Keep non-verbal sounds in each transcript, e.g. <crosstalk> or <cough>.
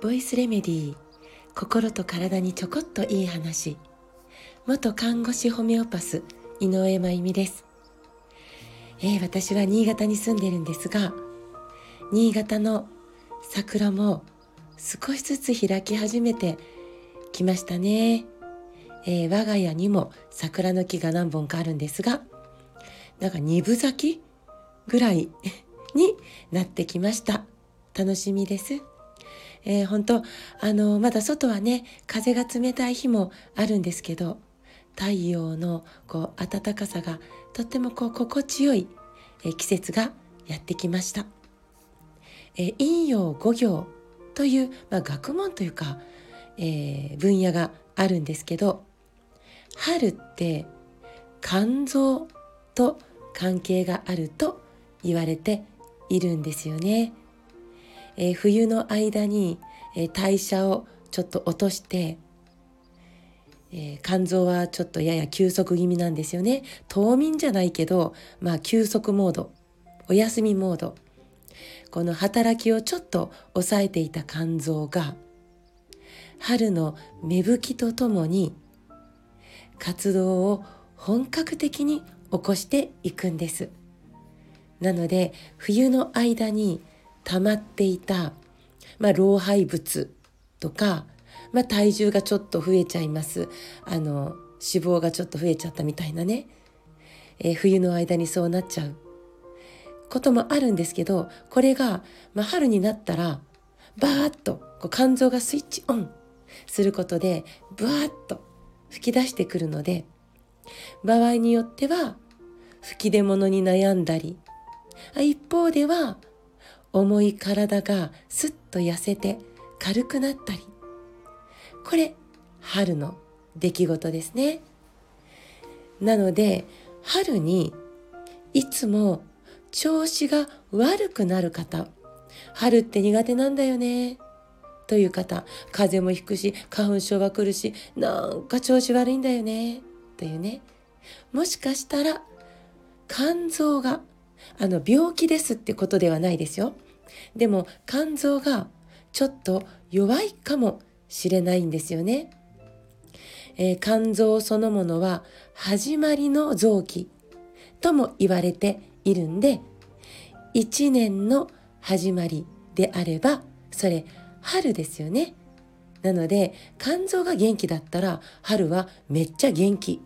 ボイスレメディー心と体にちょこっといい話。元看護師ホメオパス井上真由美です、えー、私は新潟に住んでるんですが新潟の桜も少しずつ開き始めてきましたね、えー、我が家にも桜の木が何本かあるんですがなんか二分咲きぐらいになってきました楽しみですえー、本当あのまだ外はね風が冷たい日もあるんですけど太陽のこう暖かさがとってもこう心地よい、えー、季節がやってきました。えー、陰陽五行という、まあ、学問というか、えー、分野があるんですけど春って肝臓と関係があると言われているんですよね。えー、冬の間に、えー、代謝をちょっと落として、えー、肝臓はちょっとやや休息気味なんですよね。冬眠じゃないけどまあ休息モードお休みモード。この働きをちょっと抑えていた肝臓が春の芽吹きとともに活動を本格的に起こしていくんです。なので冬の間に溜まっていた、まあ、老廃物とか、まあ、体重がちょっと増えちゃいます。あの脂肪がちょっと増えちゃったみたいなね、えー、冬の間にそうなっちゃう。こともあるんですけどこれが、まあ、春になったらバーッとこう肝臓がスイッチオンすることでブワーッと吹き出してくるので場合によっては吹き出物に悩んだり一方では重い体がすっと痩せて軽くなったり。これ春の出来事ですね。なので春にいつも調子が悪くなる方。春って苦手なんだよね。という方風邪もひくし花粉症が来るしなんか調子悪いんだよね。というね。もしかしたら肝臓があの病気ですってことではないですよ。でも肝臓がちょっと弱いかもしれないんですよね。えー、肝臓そのものは始まりの臓器とも言われているんで一年の始まりであればそれ春ですよね。なので肝臓が元気だったら春はめっちゃ元気。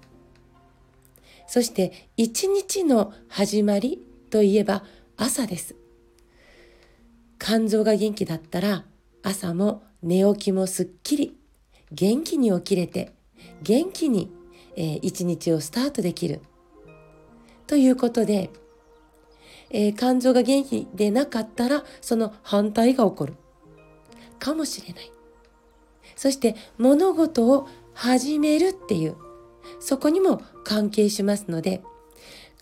そして一日の始まりといえば朝です。肝臓が元気だったら朝も寝起きもすっきり元気に起きれて元気に、えー、一日をスタートできる。ということで、えー、肝臓が元気でなかったらその反対が起こるかもしれない。そして物事を始めるっていうそこにも関係しますので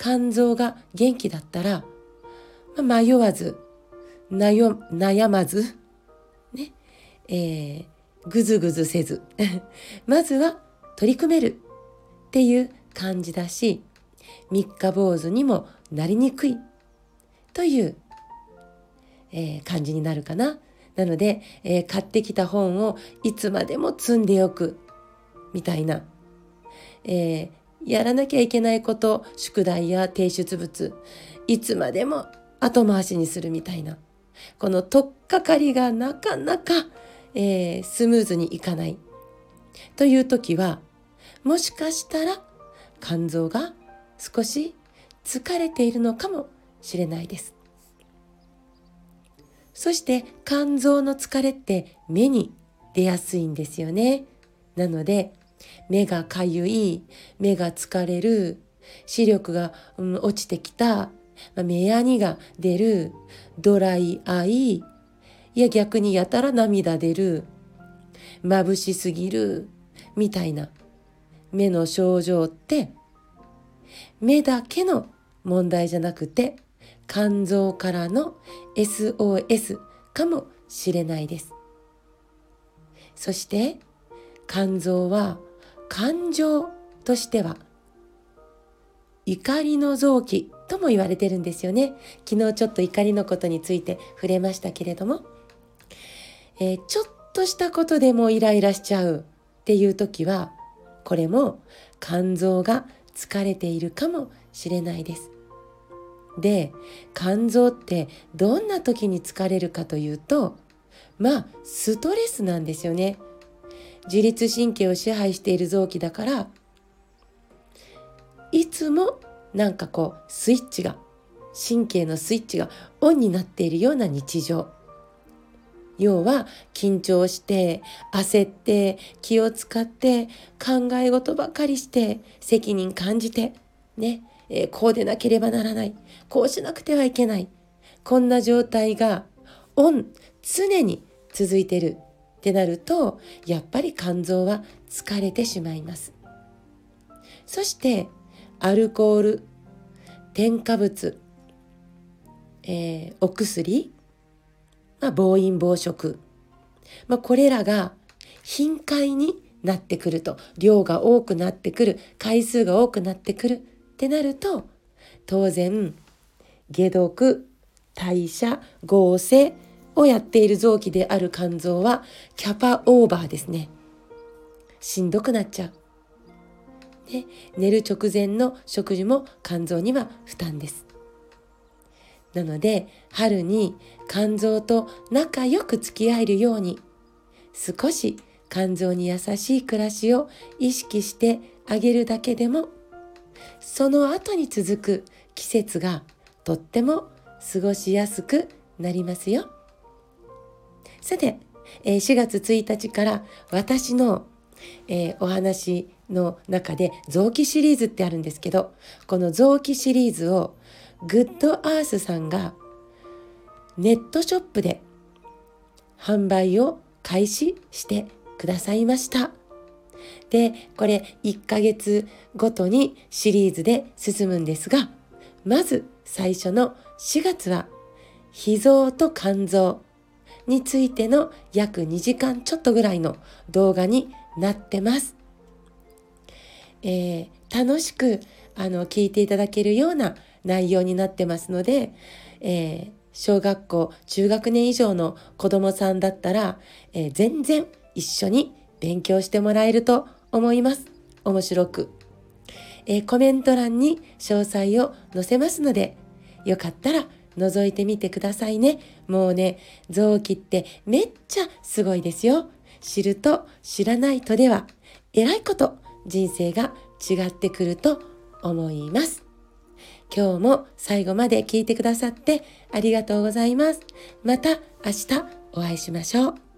肝臓が元気だったら、まあ、迷わず悩悩まず、ね、えー、ぐずぐずせず <laughs> まずは取り組めるっていう感じだし三日坊主にもなりにくいという、えー、感じになるかな。なので、えー、買ってきた本をいつまでも積んでおくみたいな、えー、やらなきゃいけないこと宿題や提出物いつまでも後回しにするみたいなこの取っかかりがなかなか、えー、スムーズにいかないという時はもしかしたら肝臓が少し疲れているのかもしれないです。そして肝臓の疲れって目に出やすいんですよね。なので目がかゆい、目が疲れる、視力が、うん、落ちてきた、まあ、目やにが出る、ドライアイ、いや逆にやたら涙出る、眩しすぎる、みたいな目の症状って目だけの問題じゃなくて肝臓からの SOS かもしれないです。そして肝臓は感情としては怒りの臓器とも言われてるんですよね。昨日ちょっと怒りのことについて触れましたけれども、えー、ちょっとしたことでもイライラしちゃうっていう時はこれも肝臓が疲れているかもしれないです。で肝臓ってどんな時に疲れるかというとまあストレスなんですよね。自律神経を支配している臓器だからいつもなんかこうスイッチが神経のスイッチがオンになっているような日常。要は緊張して焦って気を使って考え事ばかりして責任感じてね、えー、こうでなければならない。こうしなくてはいけない。こんな状態がオン常に続いてる。ってなるとやっぱり肝臓は疲れてしまいます。そしてアルコール添加物、えー、お薬、まあ、暴飲暴食、まあ、これらが頻回になってくると量が多くなってくる回数が多くなってくるってなると当然解毒代謝合成をやっている臓器である肝臓はキャパオーバーですね。しんどくなっちゃう。で寝る直前の食事も肝臓には負担です。なので春に肝臓と仲良く付き合えるように少し肝臓に優しい暮らしを意識してあげるだけでもその後に続く季節がとっても過ごしやすくなりますよ。さて、え4月1日から私の、え、お話の中で臓器シリーズってあるんですけどこの臓器シリーズをグッドアースさんがネットショップで販売を開始してくださいました。で、これ1ヶ月ごとにシリーズで進むんですが、まず最初の4月は脾臓と肝臓についての約2時間ちょっとぐらいの動画になってます。えー、楽しくあの聞いていただけるような内容になってますので、えー、小学校中学年以上の子どもさんだったら、えー、全然一緒に勉強してもらえると思います。面白く。えー、コメント欄に詳細を載せますので、よかったら覗いてみてくださいね。もうね、臓器ってめっちゃすごいですよ。知ると知らないとでは、えらいこと人生が違ってくると思います。今日も最後まで聞いてくださってありがとうございます。また明日お会いしましょう。